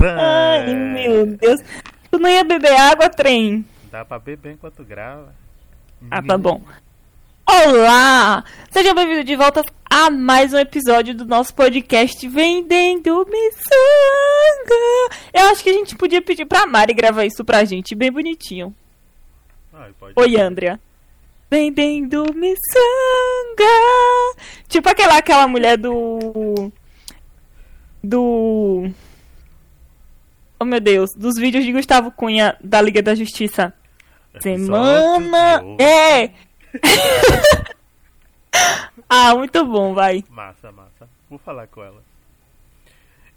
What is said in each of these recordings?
Ai, meu Deus. Tu não ia beber água, trem? Dá pra beber enquanto grava. Ah, tá bom. Olá! Sejam bem-vindos de volta a mais um episódio do nosso podcast Vendendo Miçanga. Eu acho que a gente podia pedir pra Mari gravar isso pra gente, bem bonitinho. Pode Oi, Andrea. Vendendo miçanga. Tipo aquela, aquela mulher do. Do. Oh meu Deus, dos vídeos de Gustavo Cunha da Liga da Justiça. Semana. Episódio. É! ah, muito bom, vai. Massa, massa. Vou falar com ela.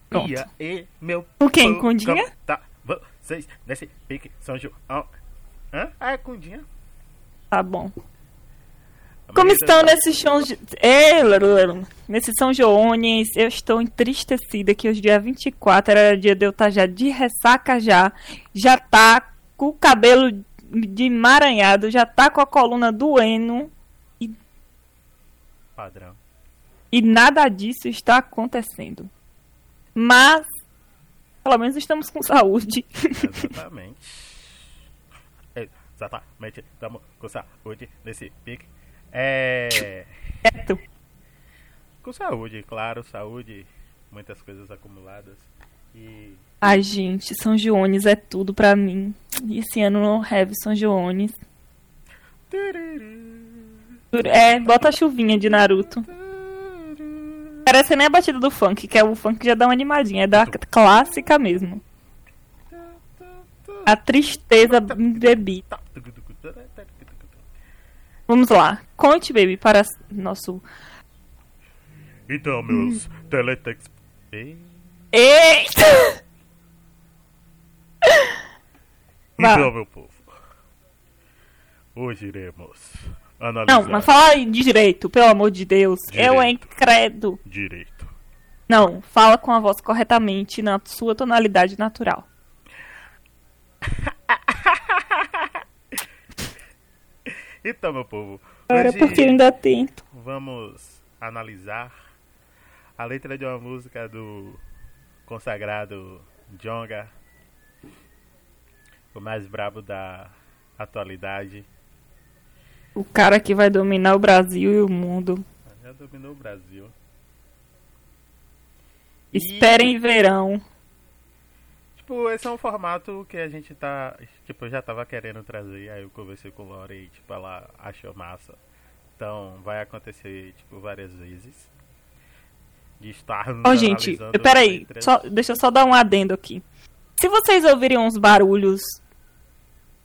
Pronto. E meu Com quem? povo, Com Dinha? como Tá, vocês nesse pique São João. Hã? Ah, é com Dinha. Tá bom. Como estão nesses É, Lulu, Nesses São Joões, eu estou entristecida que hoje dia 24 era dia de eu estar já de ressaca já, já tá com o cabelo de emaranhado, já tá com a coluna doendo Padrão. e nada disso está acontecendo. Mas, pelo menos estamos com saúde. Exatamente. Exatamente. Estamos com saúde nesse pique. É. Certo? Com saúde, claro, saúde. Muitas coisas acumuladas. E. Ai, gente, São Joões é tudo pra mim. E esse ano não have São Joões. É, bota a chuvinha de Naruto. Parece nem a batida do funk, que é o funk que já dá uma animadinha, é da clássica mesmo. A tristeza bebida. Vamos lá. Conte, baby, para nosso. Então, meus teletex. Ei, Eita! Vá. Então, meu povo. Hoje iremos analisar Não, mas fala aí direito, pelo amor de Deus. Eu é Direito. incrédulo. direito. Não, fala com a voz corretamente, na sua tonalidade natural. Então, meu povo. Agora hoje porque eu ainda tento. vamos analisar a letra de uma música do consagrado Jonga, o mais brabo da atualidade. O cara que vai dominar o Brasil e o mundo. Já dominou o Brasil. Esperem verão. Tipo, esse é um formato que a gente tá. Tipo, eu já tava querendo trazer, aí eu conversei com o Laura e, tipo, ela achou massa. Então, vai acontecer, tipo, várias vezes. De estar Ó, gente, peraí, só, deixa eu só dar um adendo aqui. Se vocês ouvirem uns barulhos,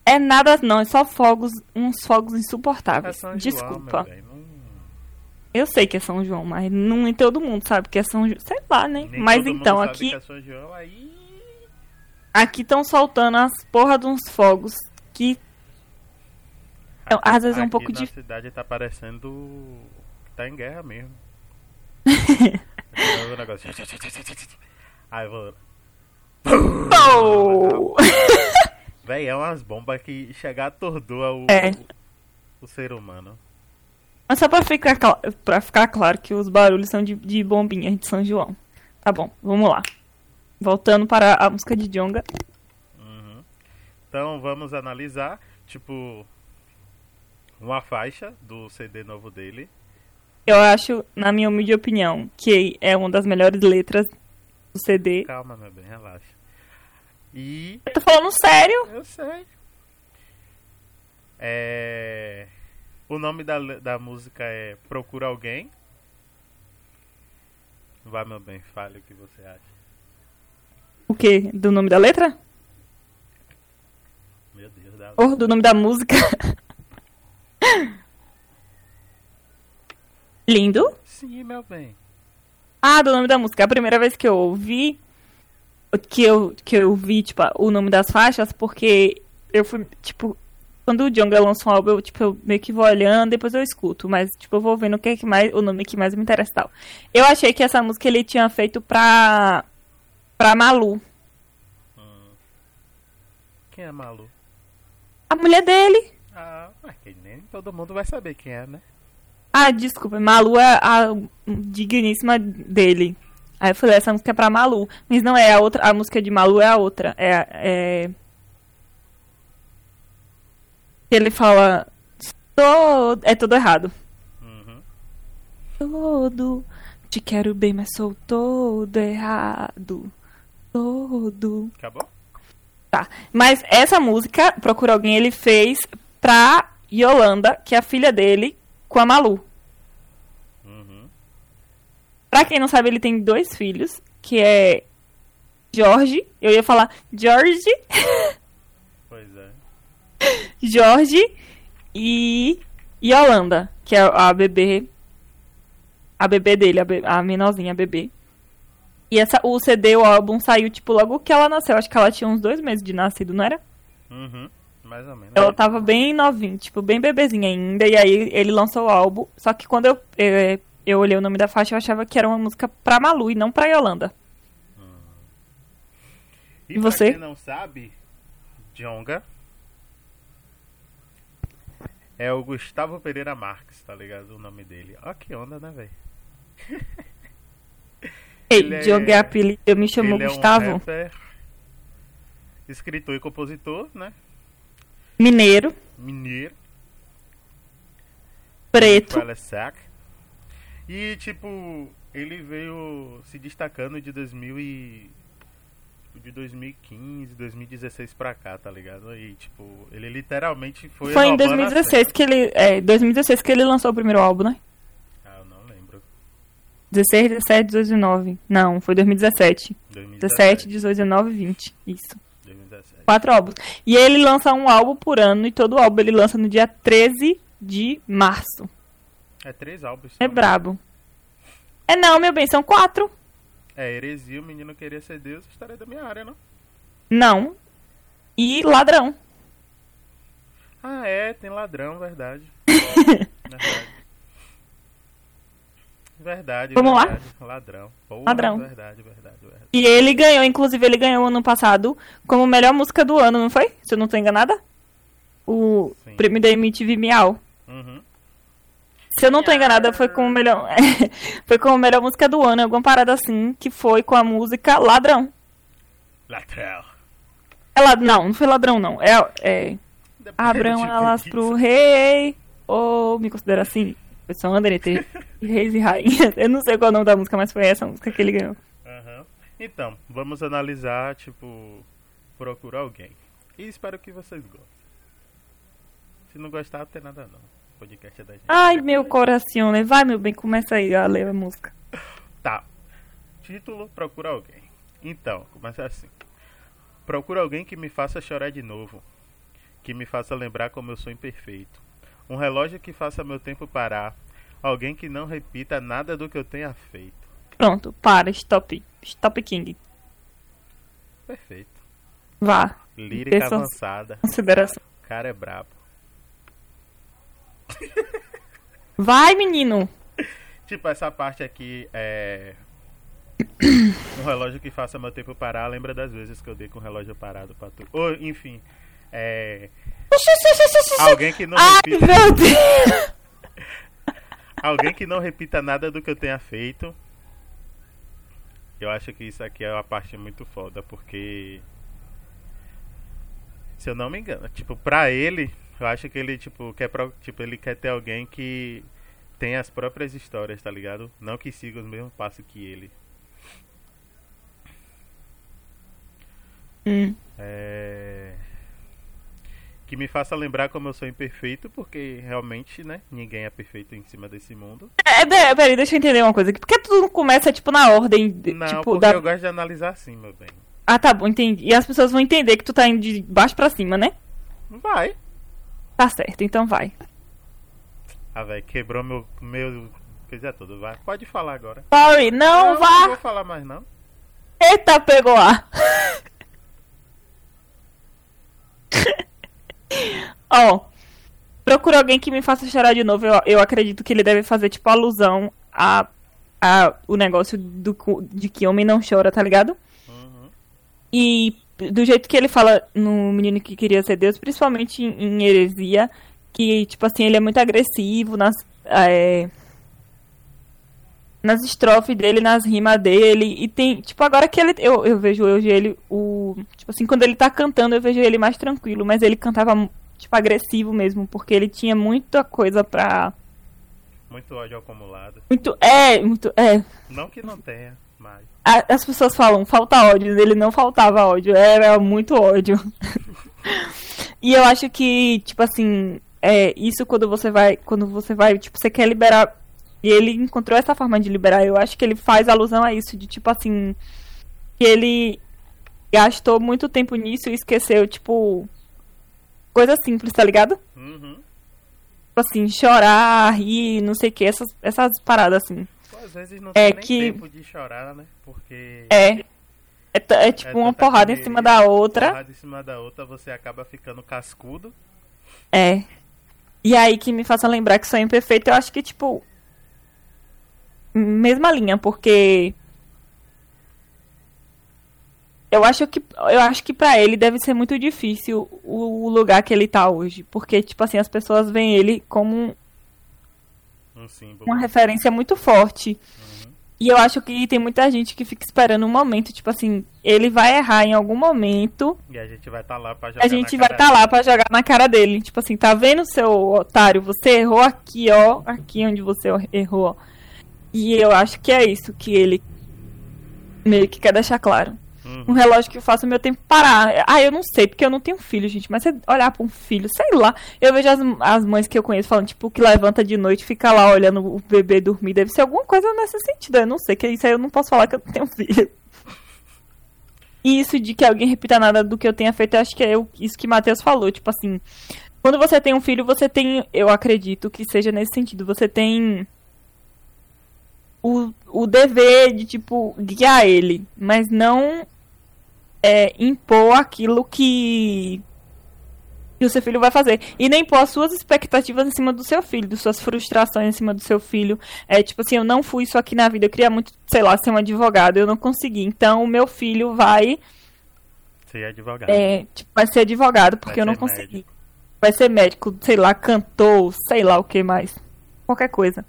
é nada não, é só fogos, uns fogos É insuportáveis. São João, Desculpa. Eu sei que é São João, mas não nem todo mundo sabe que é São João. Sei lá, né? nem mas então, aqui que é São João, aí... aqui estão soltando as porra de uns fogos que Então, às vezes é um Aqui pouco na dif- cidade tá parecendo tá em guerra mesmo. Aí o negócio... Aí eu vou... Oh! Véi, é umas bombas que chegar atordoa o, É. o ser humano. Mas só pra ficar, pra ficar claro que os barulhos são de, de bombinhas de São João. Tá bom, vamos lá. Voltando para a música de Jonga. Uhum. Então vamos analisar, tipo, uma faixa do CD novo dele. Eu acho, na minha humilde opinião, que é uma das melhores letras do CD. Calma, meu bem, relaxa. E Eu tô falando sério. eu sei. É... O nome da, da música é Procura Alguém. Vai, meu bem, fale o que você acha. O quê? Do nome da letra? Meu Deus, da... Ou do nome da música? Lindo. Sim, meu bem. Ah, do nome da música. A primeira vez que eu ouvi, que eu, que eu vi, tipo, o nome das faixas, porque eu fui, tipo, quando o Jonga lança um álbum, eu, tipo, eu meio que vou olhando, depois eu escuto, mas, tipo, eu vou vendo o que, é que mais, o nome que mais me interessa tal. Eu achei que essa música ele tinha feito pra, pra Malu, Quem é Malu? a mulher dele. Ah, mas que nem todo mundo vai saber quem é, né? Ah, desculpa, Malu é a digníssima dele. Aí eu falei, essa música é pra Malu. Mas não é a outra, a música de Malu é a outra. É. é... Ele fala. Todo... É tudo errado. Uhum. Todo. Te quero bem, mas sou todo errado. Todo. Acabou? Tá. Mas essa música, Procura Alguém, ele fez pra Yolanda, que é a filha dele, com a Malu. Uhum. Pra quem não sabe, ele tem dois filhos, que é Jorge. Eu ia falar George. Pois é. Jorge e Yolanda, que é a bebê. A bebê dele, a, be- a menorzinha, a bebê. E essa, o CD, o álbum, saiu, tipo, logo que ela nasceu. Acho que ela tinha uns dois meses de nascido, não era? Uhum. Mais ou menos. Ela tava bem novinha, tipo, bem bebezinha ainda. E aí ele lançou o álbum. Só que quando eu, eu, eu olhei o nome da faixa, eu achava que era uma música pra Malu e não pra Yolanda. E E você? Quem não sabe, Jonga é o Gustavo Pereira Marques, tá ligado? O nome dele. Ó que onda, né, velho? Ei, Ele é- Diogo é apelido, eu me chamo Ele é um Gustavo. rapper, escritor e compositor, né? Mineiro, Mineiro. preto. Fala. E tipo, ele veio se destacando de 2000 e de 2015, 2016 pra cá, tá ligado? E tipo, ele literalmente foi Foi em roubando a 2016 que ele. É, 2016 que ele lançou o primeiro álbum, né? cena. Ah, eu não lembro. 16, 17, 18, 19. Não, foi 2017. 17, 18, 19 20. Isso. 2017. Quatro álbuns. E ele lança um álbum por ano e todo álbum ele lança no dia 13 de março. É três álbuns. É brabo. É não, meu bem, são quatro. É, Heresia, o menino queria ser Deus, história da minha área, não? Não. E ladrão. Ah, é, tem ladrão, verdade. verdade. Verdade, Vamos lá? verdade. Ladrão. Porra, Ladrão. Verdade, verdade, verdade. E ele ganhou, inclusive ele ganhou ano passado como melhor música do ano, não foi? Se eu não tô enganada? O Sim. prêmio da MTV Miau. Uhum. Se eu não tô enganada, foi como melhor. foi como melhor música do ano, alguma parada assim, que foi com a música Ladrão. Ladrão. É lad... Não, não foi ladrão, não. É. é... Abram Depende alas pro rei. Ou me considera assim. Sou André reis e rainhas. Eu não sei qual é o nome da música, mas foi essa música que ele ganhou. Aham. Então, vamos analisar, tipo, procurar alguém. E espero que vocês gostem. Se não gostar, não tem nada não. O podcast é da gente. Ai, meu coração, né? Vai, meu bem, começa aí a ler a música. Tá. Título, procura alguém. Então, começa assim. Procura alguém que me faça chorar de novo. Que me faça lembrar como eu sou imperfeito. Um relógio que faça meu tempo parar. Alguém que não repita nada do que eu tenha feito. Pronto, para, stop. Stop King. Perfeito. Vá. Lírica Pessoas- avançada. Consideração. O cara é brabo. Vai, menino. Tipo, essa parte aqui é. Um relógio que faça meu tempo parar. Lembra das vezes que eu dei com o relógio parado pra tu. Ou, enfim. É. Alguém que não Ai, repita. meu Deus. Alguém que não repita nada do que eu tenha feito. Eu acho que isso aqui é uma parte muito foda, porque. Se eu não me engano, tipo, pra ele, eu acho que ele, tipo, quer, tipo, ele quer ter alguém que tem as próprias histórias, tá ligado? Não que siga os mesmos passos que ele. Hum. É... Que me faça lembrar como eu sou imperfeito, porque realmente, né, ninguém é perfeito em cima desse mundo. É, peraí, peraí, deixa eu entender uma coisa aqui. Por que tudo começa, tipo, na ordem, de- Não, tipo, porque da... eu gosto de analisar assim, meu bem. Ah, tá bom, entendi. E as pessoas vão entender que tu tá indo de baixo pra cima, né? Vai. Tá certo, então vai. Ah, velho, quebrou meu, meu coisa toda, vai. Pode falar agora. Sorry, não, Não vá! vou falar mais não. Eita, pegou a. Ó, procura alguém que me faça chorar de novo. Eu, eu acredito que ele deve fazer, tipo, alusão a, a o negócio do, de que homem não chora, tá ligado? Uhum. E do jeito que ele fala no Menino que Queria Ser Deus, principalmente em, em Heresia, que, tipo assim, ele é muito agressivo nas, é, nas estrofes dele, nas rimas dele. E tem, tipo, agora que ele. Eu, eu vejo hoje ele, o. Tipo assim, quando ele tá cantando, eu vejo ele mais tranquilo, mas ele cantava, tipo, agressivo mesmo, porque ele tinha muita coisa pra. Muito ódio acumulado. Muito. É, muito. É. Não que não tenha, mas. As pessoas falam, falta ódio, ele não faltava ódio, era muito ódio. e eu acho que, tipo assim, é, isso quando você vai, quando você vai, tipo, você quer liberar, e ele encontrou essa forma de liberar, eu acho que ele faz alusão a isso, de tipo assim, que ele gastou muito tempo nisso e esqueceu, tipo, coisa simples, tá ligado? Uhum. Tipo assim, chorar, rir, não sei o que, essas, essas paradas assim. Pô, às vezes não É tem que- tempo de chorar, né? Porque. É. É, é tipo é uma porrada em cima da outra. Porrada em cima da outra, você acaba ficando cascudo. É. E aí que me faça lembrar que Sonho Perfeito, eu acho que, tipo. Mesma linha, porque. Eu acho que eu acho que para ele deve ser muito difícil o, o lugar que ele tá hoje, porque tipo assim, as pessoas veem ele como Um símbolo. uma referência muito forte. E eu acho que tem muita gente que fica esperando um momento, tipo assim, ele vai errar em algum momento E a gente vai estar lá pra jogar a gente vai estar lá pra jogar na cara dele. Tipo assim, tá vendo, seu otário? Você errou aqui, ó. Aqui onde você errou, ó. E eu acho que é isso que ele meio que quer deixar claro. Uhum. Um relógio que faça o meu tempo parar. Ah, eu não sei, porque eu não tenho filho, gente. Mas você olhar pra um filho, sei lá. Eu vejo as, as mães que eu conheço falando, tipo, que levanta de noite, fica lá olhando o bebê dormir. Deve ser alguma coisa nesse sentido. Eu não sei, que isso aí eu não posso falar que eu não tenho filho. E isso de que alguém repita nada do que eu tenha feito, eu acho que é isso que Matheus falou. Tipo assim, quando você tem um filho, você tem, eu acredito que seja nesse sentido, você tem o, o dever de, tipo, guiar ele, mas não é, impor aquilo que, que o seu filho vai fazer. E nem pôr as suas expectativas em cima do seu filho, das suas frustrações em cima do seu filho. É tipo assim, eu não fui isso aqui na vida, eu queria muito, sei lá, ser um advogado, eu não consegui. Então o meu filho vai, Ser advogado. é, tipo, vai ser advogado porque Vai eu não consegui. médico. Vai ser médico, sei lá, cantor, sei lá o que mais. Qualquer coisa.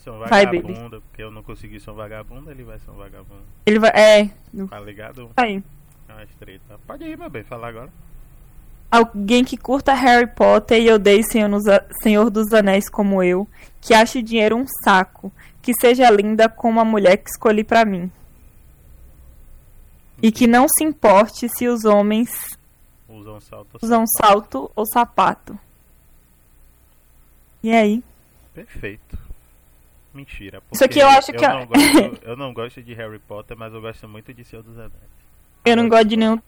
Vai ser um Vai, vagabundo, porque eu não consegui ser um vagabundo, ele vai ser um vagabundo. Ele vai. É. Tá ligado? Aí. É uma estreita. Pode ir, meu bem, falar agora. Alguém que curta Harry Potter e odeie Senhor, dos Anéis como eu, que ache dinheiro um saco, que seja linda como a mulher que escolhi pra mim. E que não se importe se os homens Usam salto. usam salto ou sapato. E aí? Perfeito. Mentira. Isso aqui eu acho que é- Não gosto, eu não gosto de Harry Potter, mas eu gosto muito de Senhor dos Anéis. Eu não gosto de nenhum.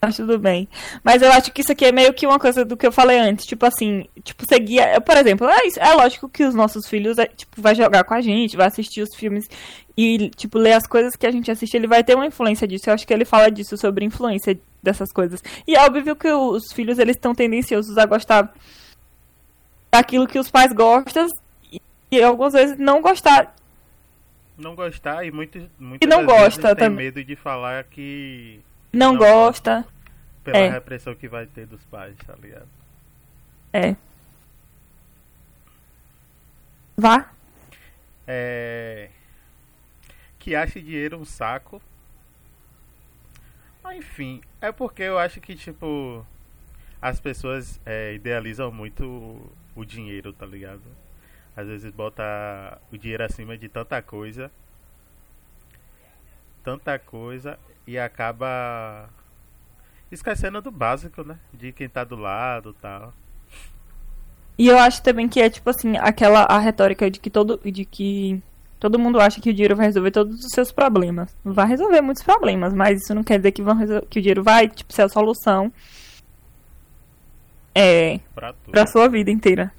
Mas tudo bem. Mas eu acho que isso aqui é meio que uma coisa do que eu falei antes. Tipo assim, tipo, seguir. eu, Por exemplo, é, é lógico que os nossos filhos, é, tipo, vai jogar com a gente, vai assistir os filmes e, tipo, ler as coisas que a gente assiste, ele vai ter uma influência disso. Eu acho que ele fala disso, sobre influência dessas coisas. E é óbvio que os filhos, eles estão tendenciosos a gostar daquilo que os pais gostam e, algumas vezes não gostar. Não gostar e muitos muitas E não gosta tem também. medo de falar que Não, Não gosta. pela É. repressão que vai ter dos pais, tá ligado? É. Vá. É... Que ache dinheiro um saco. Ah, Enfim, é porque eu acho que, tipo, as pessoas é, idealizam muito o- o dinheiro, tá ligado? Às vezes bota o dinheiro acima de tanta coisa. Tanta coisa e acaba esquecendo do básico, né? De quem tá do lado e tal. E eu acho também que é tipo assim, aquela a retórica de que todo de que todo mundo acha que o dinheiro vai resolver todos os seus problemas. Vai resolver muitos problemas, mas isso não quer dizer que vão que o dinheiro vai tipo ser a solução é Pra para sua vida inteira.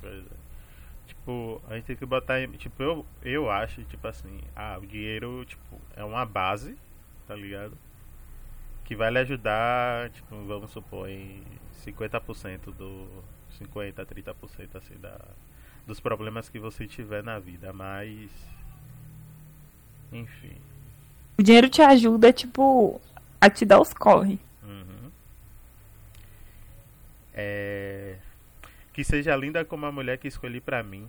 Tipo, a gente tem que botar. Tipo, eu, eu acho, tipo assim, ah, o dinheiro, tipo, é uma base, tá ligado? Que vai lhe ajudar, tipo, vamos supor, em 50% do. 50, 30% assim da. Dos problemas que você tiver na vida, mas. Enfim. O dinheiro te ajuda tipo a te dar os corre. Uhum. É... Que seja linda como a mulher que escolhi pra mim.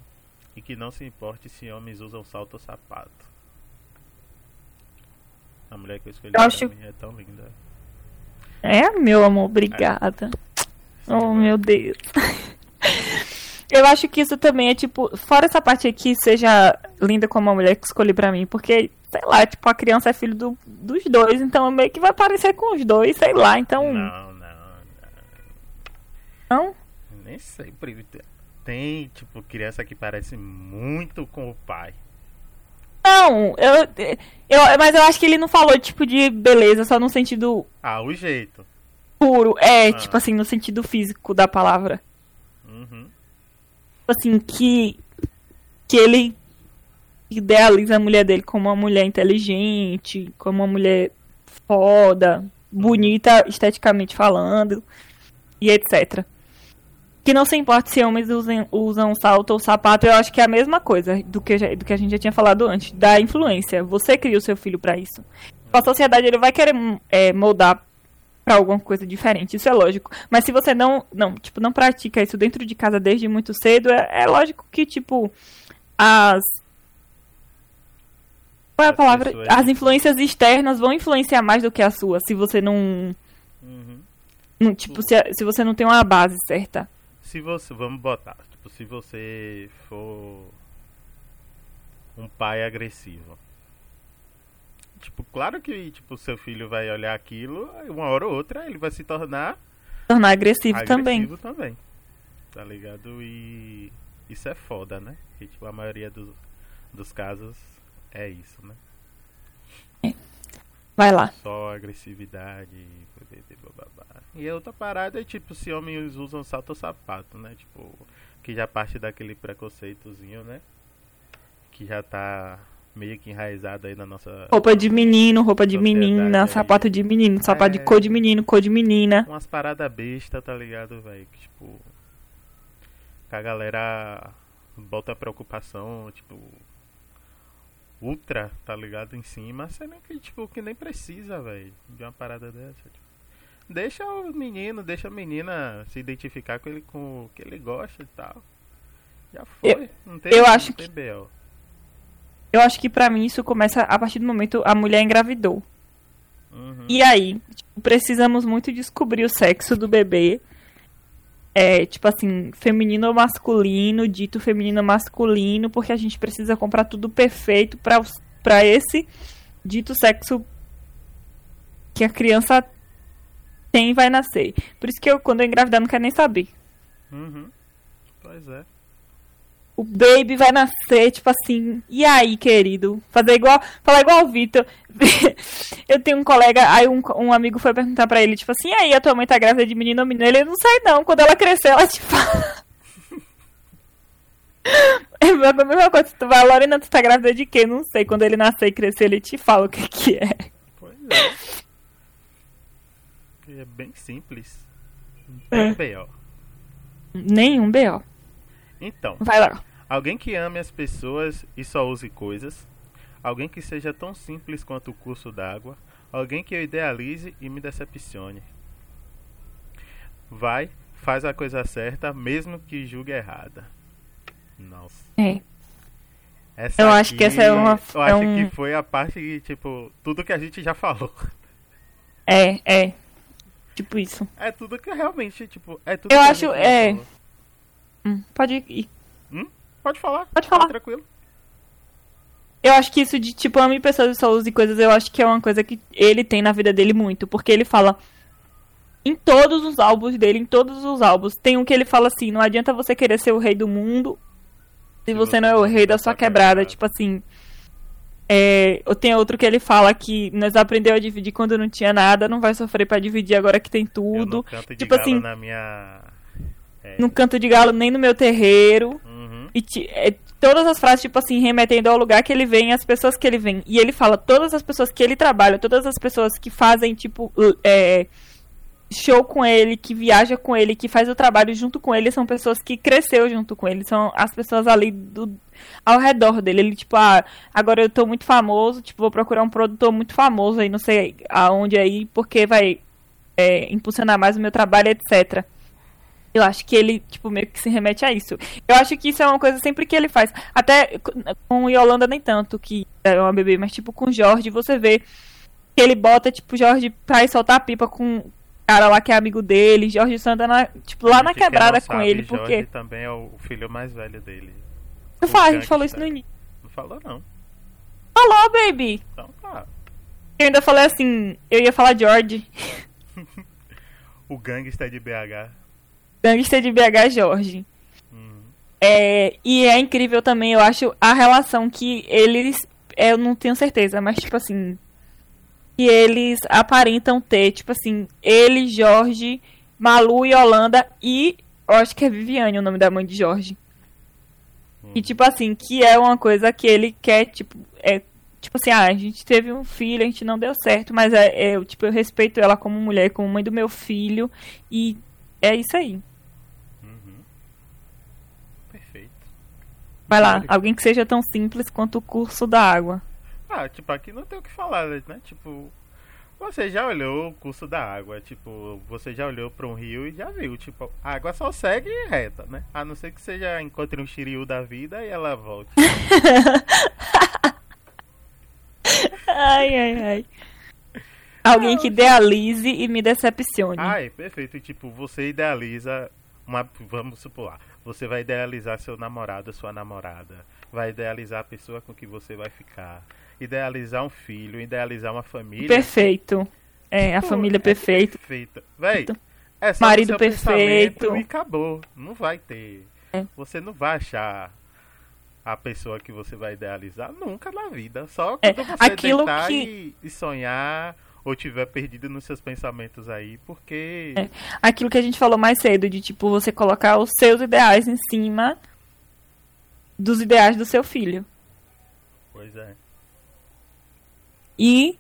E que não se importe se homens usam salto ou sapato. A mulher que eu escolhi Eu pra acho- mim é tão linda. É, meu amor, obrigada. Sim, Oh, mano. meu Deus. Eu acho que isso também é tipo, fora essa parte aqui, seja linda como a mulher que escolhi pra mim, porque, sei lá, tipo, a criança é filho do- dos dois, então meio que vai parecer com os dois, sei lá, então. Não, não, Não? não. Nem sempre. Tem, tipo, criança que parece muito com o pai. Não, eu, eu, mas eu acho que ele não falou, tipo, de beleza, só no sentido Ah, o jeito. puro. É, Ah. tipo assim, no sentido físico da palavra. Uhum. Tipo assim, que, que ele idealiza a mulher dele como uma mulher inteligente, como uma mulher foda, bonita esteticamente falando, e etc. Que não se importa se homens usem, usam salto ou sapato, eu acho que é a mesma coisa do que, já- do que a gente já tinha falado antes, da influência. Você cria o seu filho pra isso. A sociedade ele vai querer é, moldar pra alguma coisa diferente, isso é lógico. Mas se você não, não, tipo, não pratica isso dentro de casa desde muito cedo, é, é lógico que, tipo, as. Qual é a palavra? As influências externas vão influenciar mais do que a sua, se você não. Uhum. não, tipo, se, se você não tem uma base certa. Se você. Vamos botar. Tipo, se você for. Um pai agressivo. Tipo, claro que tipo, seu filho vai olhar aquilo, uma hora ou outra ele vai se tornar Tornar agressivo, também. agressivo também. Tá ligado? E isso é foda, né? Que tipo, a maioria dos, dos casos é isso, né? Vai lá. Só agressividade, bebê, bababá. E a outra parada é tipo, se homens usam salto ou sapato, né? Tipo, que já parte daquele preconceitozinho, né? Que já tá meio que enraizado aí na nossa. Roupa de menino, roupa de menina, aí. sapato de menino, sapato É. de cor de menino, cor de menina. Umas paradas besta, tá ligado, velho? Que tipo. Que a galera bota preocupação, tipo. Ultra, tá ligado? Em cima, sendo que, tipo, que nem precisa, velho, de uma parada dessa. tipo. Deixa o menino, deixa a menina se identificar com ele com o que ele gosta e tal. Já foi. não tem, eu acho que- BO. Eu acho que pra mim isso começa a partir do momento a mulher engravidou. Uhum. E aí, tipo, precisamos muito descobrir o sexo do bebê. É, tipo assim, feminino ou masculino, dito feminino ou masculino, porque a gente precisa comprar tudo perfeito pra esse dito sexo que a criança tem e vai nascer. Por isso que eu, quando eu engravidar, não quero nem saber. Uhum. Pois é. O baby vai nascer, tipo assim, e aí, querido? Fazer igual, falar igual o Vitor. eu tenho um colega, aí um, um amigo foi perguntar pra ele, tipo assim, e aí, a tua mãe tá grávida de menino ou menina? Ele não sai não, quando ela crescer, ela te fala. É a mesma coisa, tu vai, Lorena, tu tá grávida de quê? Não sei, quando ele nascer e crescer, ele te fala o que que é. Pois é. É bem simples. Bem BO. Nenhum B.O. Então, Vai lá. alguém que ame as pessoas e só use coisas. Alguém que seja tão simples quanto o curso d'água. Alguém que eu idealize e me decepcione. Vai, faz a coisa certa, mesmo que julgue errada. Nossa. É. Essa Eu acho que essa é uma- Eu é acho um- que foi a parte que, tipo, tudo que a gente já falou. É, é. Tipo isso. É tudo que realmente, tipo, é tudo Eu acho- é. Hum, pode ir. Pode falar. Pode falar. Tá tranquilo. Eu acho que isso de, tipo, ame pessoas e só use coisas, eu acho que é uma coisa que ele tem na vida dele muito. Porque ele fala. Em todos os álbuns dele, em todos os álbuns, tem um que ele fala assim: não adianta você querer ser o rei do mundo se você não é o rei da sua quebrada. Tipo assim. É, eu tenho outro que ele fala que nós aprendeu a dividir quando não tinha nada, não vai sofrer pra dividir agora que tem tudo. não canto de Tipo galo assim, na minha. É. Não canto de galo nem no meu terreiro. Uhum. E é, todas as frases, tipo assim, remetendo ao lugar que ele vem, as pessoas que ele vem. E ele fala, todas as pessoas que ele trabalha, todas as pessoas que fazem, tipo, é, show com ele, que viaja com ele, que faz o trabalho junto com ele, são pessoas que cresceu junto com ele. São as pessoas ali do, ao redor dele. Ele, tipo, ah, agora eu tô muito famoso, tipo, vou procurar um produtor muito famoso aí, não sei aonde aí, porque vai é, impulsionar mais o meu trabalho, etc. Eu acho que ele, tipo, meio que se remete a isso. Eu acho que isso é uma coisa sempre que ele faz. Até com Yolanda nem tanto, que é uma bebê, mas tipo com Jorge, você vê que ele bota, tipo, Jorge pra ir soltar a pipa com cara lá que é amigo dele, Jorge Santana, tipo, lá na quebrada não com sabe, ele, Jorge porque. também é o filho mais velho dele. Eu o falo, a gente falou isso no início. Não falou não. Falou, baby! Então tá. Eu ainda falei assim, eu ia falar George. O gangster de BH. Gangster de BH Jorge. Hum. É, e é incrível também, eu acho, a relação que eles. Eu não tenho certeza, mas tipo assim. Que eles aparentam ter, tipo assim, ele, Jorge, Malu e Holanda e. Eu acho que é Viviane o nome da mãe de Jorge. E tipo assim, que é uma coisa que ele quer, tipo, é. Tipo assim, ah, a gente teve um filho, a gente não deu certo, mas é, é, tipo, eu respeito ela como mulher, como mãe do meu filho, e é isso aí. Uhum. Perfeito. Vai lá, alguém que seja tão simples quanto o curso da água. Ah, tipo, aqui não tem o que falar, né? Tipo, você já olhou o curso da água, tipo, você já olhou para um rio e já viu, tipo, a água só segue reta, né? A não ser que você já encontre um shiryu da vida e ela volte. Ai, ai, ai. Alguém que idealize e me decepcione. Ai, perfeito. Tipo, você idealiza uma. Vamos supor lá. Você vai idealizar seu namorado, sua namorada. Vai idealizar a pessoa com que você vai ficar. Idealizar um filho, idealizar uma família. Perfeito. É, a Pô, família é perfeita. Perfeita. Véi, é só Marido perfeito. E acabou. Não vai ter. É. Você não vai achar a pessoa que você vai idealizar nunca na vida. Só É, quando você aquilo que- e, e sonhar ou tiver perdido nos seus pensamentos aí, porque É. Aquilo que a gente falou mais cedo, de tipo, você colocar os seus ideais em cima dos ideais do seu filho. pois é. E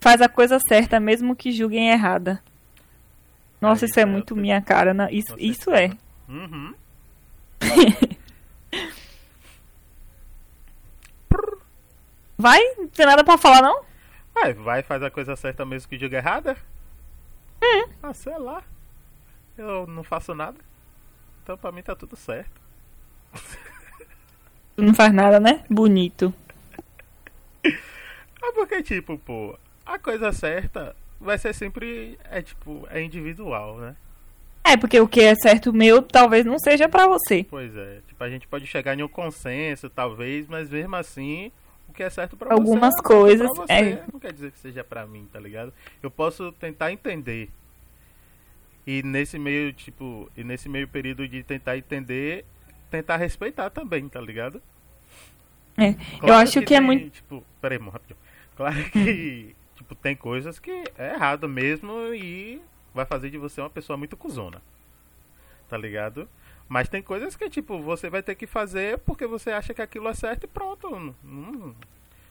faz a coisa certa, mesmo que julguem errada. Nossa, Aí, isso é é, muito eu- minha cara. né? Isso, isso é. Uhum. Vai? Não tem nada pra falar, não? Vai, vai fazer a coisa certa mesmo que diga errada? É. Ah, sei lá. Eu não faço nada. Então pra mim tá tudo certo. Tu não faz nada, né? Bonito. É porque, tipo, pô, a coisa certa vai ser sempre, é tipo, é individual, né? É, porque o que é certo meu talvez não seja pra você. Pois é, tipo, a gente pode chegar em um consenso, talvez, mas mesmo assim, o que é certo pra Algumas você, é certo coisas, pra você, é. não quer dizer que seja pra mim, tá ligado? Eu posso tentar entender. E nesse meio, tipo, e nesse meio período de tentar entender, tentar respeitar também, tá ligado? É, eu Claro acho que, é tem, muito. Tipo, peraí, rapidinho. Claro que, tipo, tem coisas que é errado mesmo e vai fazer de você uma pessoa muito cuzona. Tá ligado? Mas tem coisas que, tipo, você vai ter que fazer porque você acha que aquilo é certo e pronto. Hum,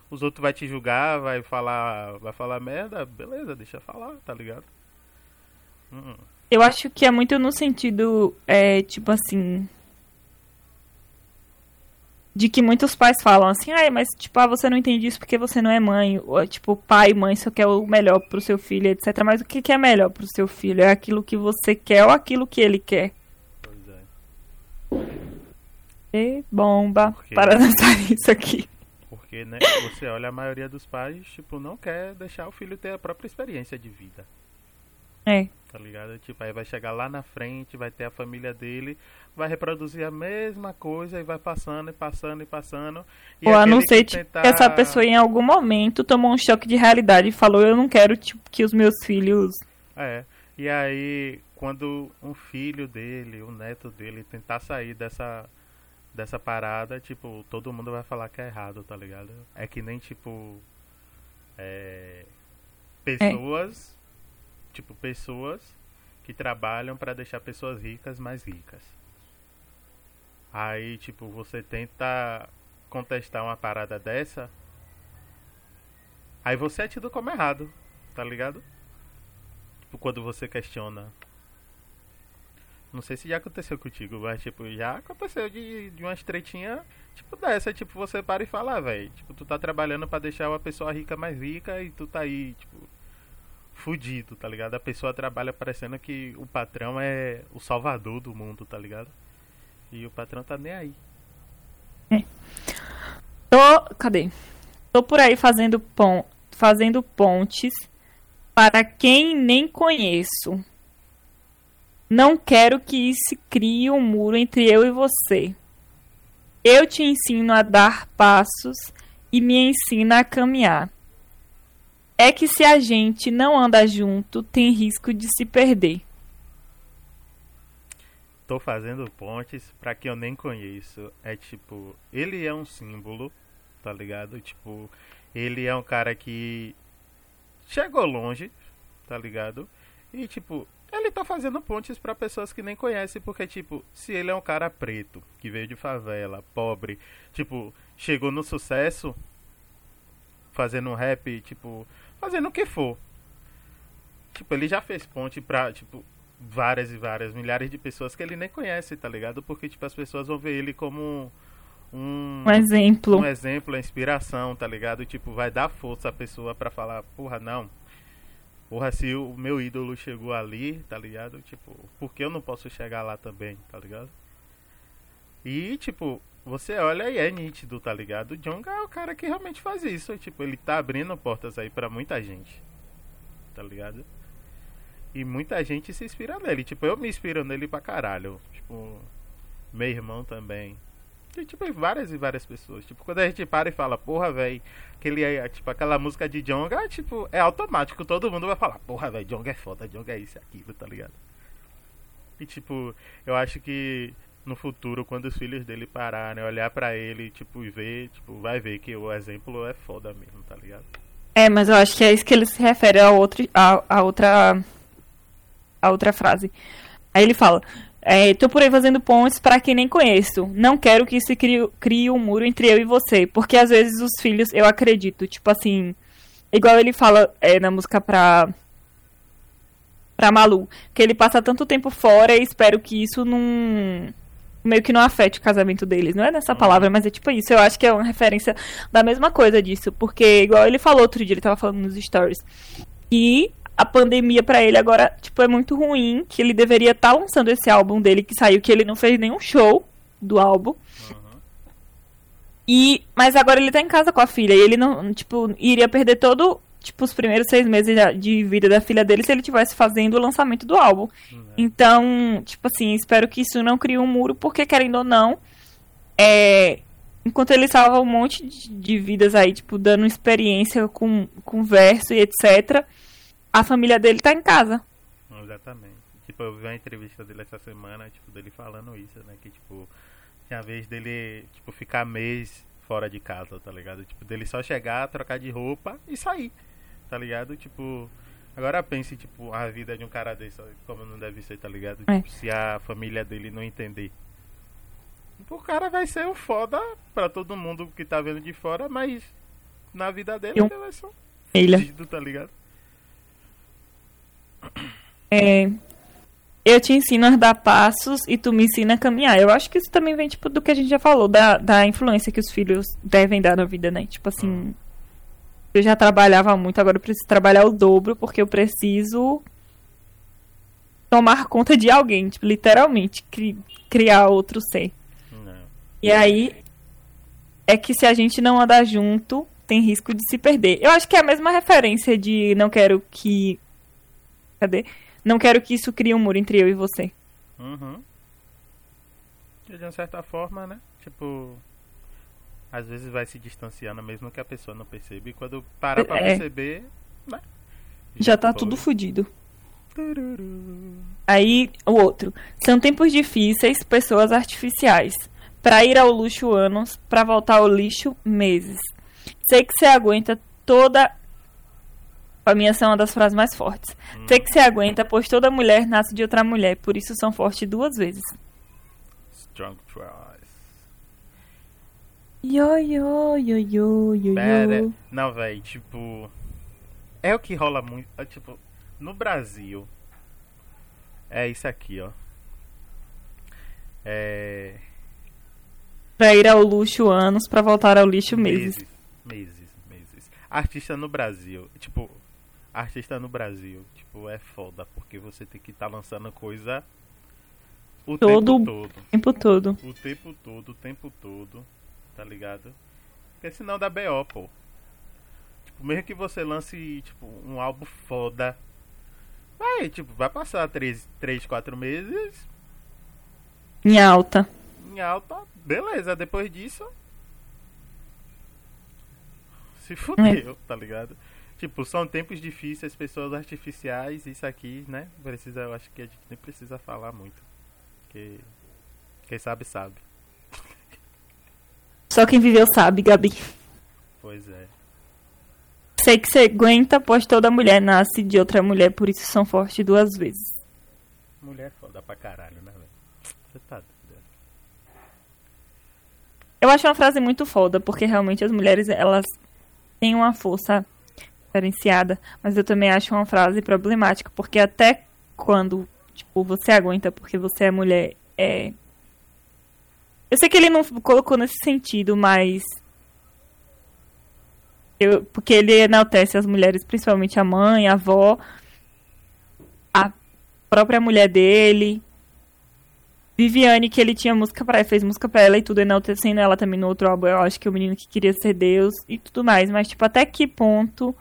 os outros vai te julgar, vai falar, vai falar merda, beleza, deixa falar, tá ligado? Hum, Eu acho que é muito no sentido, é, tipo assim. De que muitos pais falam assim, ai, mas tipo, ah, você não entende isso porque você não é mãe. Ou, tipo, pai e mãe só quer o melhor pro seu filho, etc. Mas o que, que é melhor pro seu filho? É aquilo que você quer ou aquilo que ele quer? pois é. E bomba Por quê? para lançar isso aqui. Porque, né, você olha a maioria dos pais, tipo, não quer deixar o filho ter a própria experiência de vida. É. Tá ligado? Tipo, aí vai chegar lá na frente, vai ter a família dele, vai reproduzir a mesma coisa e vai passando e passando e passando. E Ou a não ser que tentar- essa pessoa em algum momento tomou um choque de realidade e falou, eu não quero tipo, que os meus filhos. É. E aí, quando um filho dele, um neto dele tentar sair dessa dessa parada, tipo, todo mundo vai falar que é errado, tá ligado? É que nem tipo é, pessoas, tipo pessoas que trabalham pra deixar pessoas ricas mais ricas. Aí, tipo, você tenta contestar uma parada dessa, aí você é tido como errado, tá ligado? Tipo, quando você questiona. Não sei se já aconteceu contigo, mas tipo, já aconteceu de, de umas tretinhas, tipo dessa, tipo, você para e fala, ah, velho, tipo, tu tá trabalhando pra deixar uma pessoa rica mais rica e tu tá aí, tipo, fudido, tá ligado? A pessoa trabalha parecendo que o patrão é o salvador do mundo, tá ligado? E o patrão tá nem aí. Tô. Cadê? Tô por aí fazendo, pon... fazendo pontes para quem nem conheço. Não quero que se crie um muro entre eu e você. Eu te ensino a dar passos e me ensina a caminhar. É que se a gente não anda junto, tem risco de se perder. Tô fazendo pontes para quem eu nem conheço. É tipo, ele é um símbolo, tá ligado? Tipo, ele é um cara que chegou longe, tá ligado? E tipo, ele tá fazendo pontes para pessoas que nem conhecem, porque tipo, se ele é um cara preto, que veio de favela, pobre, tipo, chegou no sucesso fazendo um rap, tipo, fazendo o que for. Tipo, ele já fez ponte pra, tipo, várias e várias, milhares de pessoas que ele nem conhece, tá ligado? Porque, tipo, as pessoas vão ver ele como um, Um exemplo. um exemplo, a inspiração, tá ligado? Tipo, vai dar força à pessoa pra falar, porra, não. Porra, se o meu ídolo chegou ali, tá ligado? Tipo, por que eu não posso chegar lá também, tá ligado? E, tipo, você olha e é nítido, tá ligado? O Jonga é o cara que realmente faz isso. Tipo, ele tá abrindo portas aí pra muita gente, tá ligado? E muita gente se inspira nele. Tipo, eu me inspiro nele pra caralho. Tipo, meu irmão também. E, tipo, várias e várias pessoas. Tipo, quando a gente para e fala, porra, velho, aquele tipo, aquela música de Jonga, tipo, é automático. Todo mundo vai falar, porra, velho, Jonga é foda, Jonga é isso e aquilo, tá ligado? E, tipo, eu acho que no futuro, quando os filhos dele pararem, olhar pra ele, tipo, e ver, tipo, vai ver que o exemplo é foda mesmo, tá ligado? É, mas eu acho que é isso que ele se refere a, outro, a, a outra a outra frase. Aí ele fala: é, tô por aí fazendo pontes para quem nem conheço. Não quero que se crie, crie um muro entre eu e você, porque às vezes os filhos, eu acredito, tipo assim, igual ele fala é, na música pra pra Malu, que ele passa tanto tempo fora e espero que isso não meio que não afete o casamento deles. Não é nessa palavra, mas é tipo isso. Eu acho que é uma referência da mesma coisa disso, porque igual ele falou outro dia, ele tava falando nos stories, que a pandemia pra ele agora, tipo, é muito ruim, que ele deveria estar lançando esse álbum dele que saiu, que ele não fez nenhum show do álbum. Uhum. E mas agora ele tá em casa com a filha e ele não, tipo, iria perder todo, tipo, os primeiros seis meses de vida da filha dele se ele tivesse fazendo o lançamento do álbum. Uhum. Então, tipo assim, espero que isso não crie um muro, porque querendo ou não, é, enquanto ele salva um monte de, de vidas aí, tipo, dando experiência com, com verso e etc, a família dele tá em casa. Exatamente. Tipo, eu vi uma entrevista dele essa semana, tipo, dele falando isso, né? Que, tipo, tinha vez dele, tipo, ficar mês fora de casa, tá ligado? Tipo, dele só chegar, trocar de roupa e sair, tá ligado? Tipo, agora pense, tipo, a vida de um cara desse, como não deve ser, tá ligado? É. Tipo, se a família dele não entender. O cara vai ser um foda pra todo mundo que tá vendo de fora, mas na vida dele ele vai ser um fudido, tá ligado? É, eu te ensino a dar passos e tu me ensina a caminhar. Eu acho que isso também vem, tipo, do que a gente já falou, da, da influência que os filhos devem dar na vida, né? Tipo assim, eu já trabalhava muito, agora eu preciso trabalhar o dobro, porque eu preciso tomar conta de alguém, tipo, literalmente, cri- criar outro ser. Não. E aí, é que se a gente não andar junto, tem risco de se perder. Eu acho que é a mesma referência de não quero que. Cadê? Não quero que isso crie um muro entre eu e você. Uhum. De uma certa forma, né? Tipo, às vezes vai se distanciando mesmo que a pessoa não perceba. E quando para pra É. perceber, né? Já tá foi. tudo fudido. Tururu. Aí, o outro. São tempos difíceis, pessoas artificiais. Pra ir ao luxo anos, pra voltar ao lixo meses. Sei que você aguenta toda. A minha essa é uma das frases mais fortes. Sei que você aguenta, pois toda mulher nasce de outra mulher, por isso são fortes duas vezes. Strong tries. Yo, yo, yo, yo, yo, Pera. Não, velho, tipo. É o que rola muito. é, Tipo, no Brasil. É isso aqui, ó. É. Pra ir ao luxo anos, pra voltar ao lixo meses. Meses, meses, meses. Artista no Brasil, tipo, artista no Brasil, tipo, é foda, porque você tem que estar tá lançando coisa o todo, tempo todo. tempo todo. O tempo todo, o tempo todo, tá ligado? Porque senão dá BO, pô. Tipo, mesmo que você lance, tipo, um álbum foda, vai, tipo, vai passar 3, 3 4 meses. Em alta. Em alta, beleza, depois disso. Se fudeu, é. tá ligado? Tipo, são tempos difíceis, pessoas artificiais, isso aqui, né? Precisa, eu acho que a gente nem precisa falar muito. Porque quem sabe, sabe. Só quem viveu sabe, Gabi. Pois é. Sei que você aguenta, pois toda mulher nasce de outra mulher, por isso são fortes duas vezes. Mulher é foda pra caralho, né, velho? Você tá doido. Eu acho uma frase muito foda, porque realmente as mulheres, elas têm uma força diferenciada, mas eu também acho uma frase problemática, porque até quando, tipo, você aguenta porque você é mulher, é... Eu sei que ele não colocou nesse sentido, mas... Eu, porque ele enaltece as mulheres, principalmente a mãe, a avó, a própria mulher dele, Viviane, que ele tinha música para ela, fez música para ela e tudo, enaltecendo ela também no outro álbum. Eu acho que o menino que queria ser Deus e tudo mais. Mas, tipo, até que ponto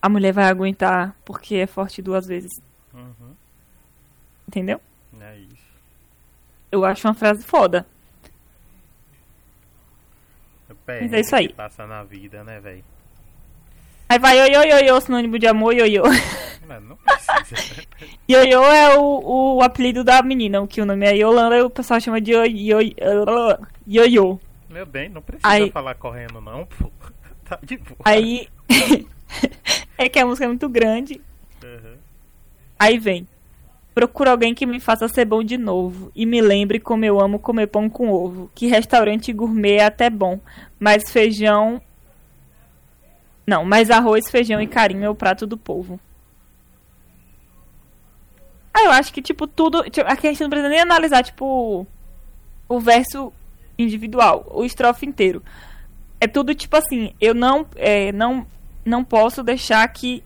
a mulher vai aguentar porque é forte duas vezes. Uhum. Entendeu? É isso. Eu acho uma frase foda. Mas é isso aí. Passa na vida, né, velho? Aí vai ioiô, ioiô, sinônimo de amor, ioiô. Mano, não precisa. ioiô é o, o apelido da menina, o que o nome é Yolanda e o pessoal chama de ioiô. Meu bem, não precisa aí... falar correndo não, pô. Tá de boa. Aí... é que a música é muito grande. Uhum. Aí vem. Procuro alguém que me faça ser bom de novo e me lembre como eu amo comer pão com ovo. Que restaurante gourmet é até bom, mas feijão. Não, mas arroz, feijão e carinho é o prato do povo. Ah, eu acho que, tipo, tudo. Tipo, aqui a gente não precisa nem analisar, tipo, o verso individual, o estrofe inteiro. É tudo tipo assim, eu não, é, não não posso deixar que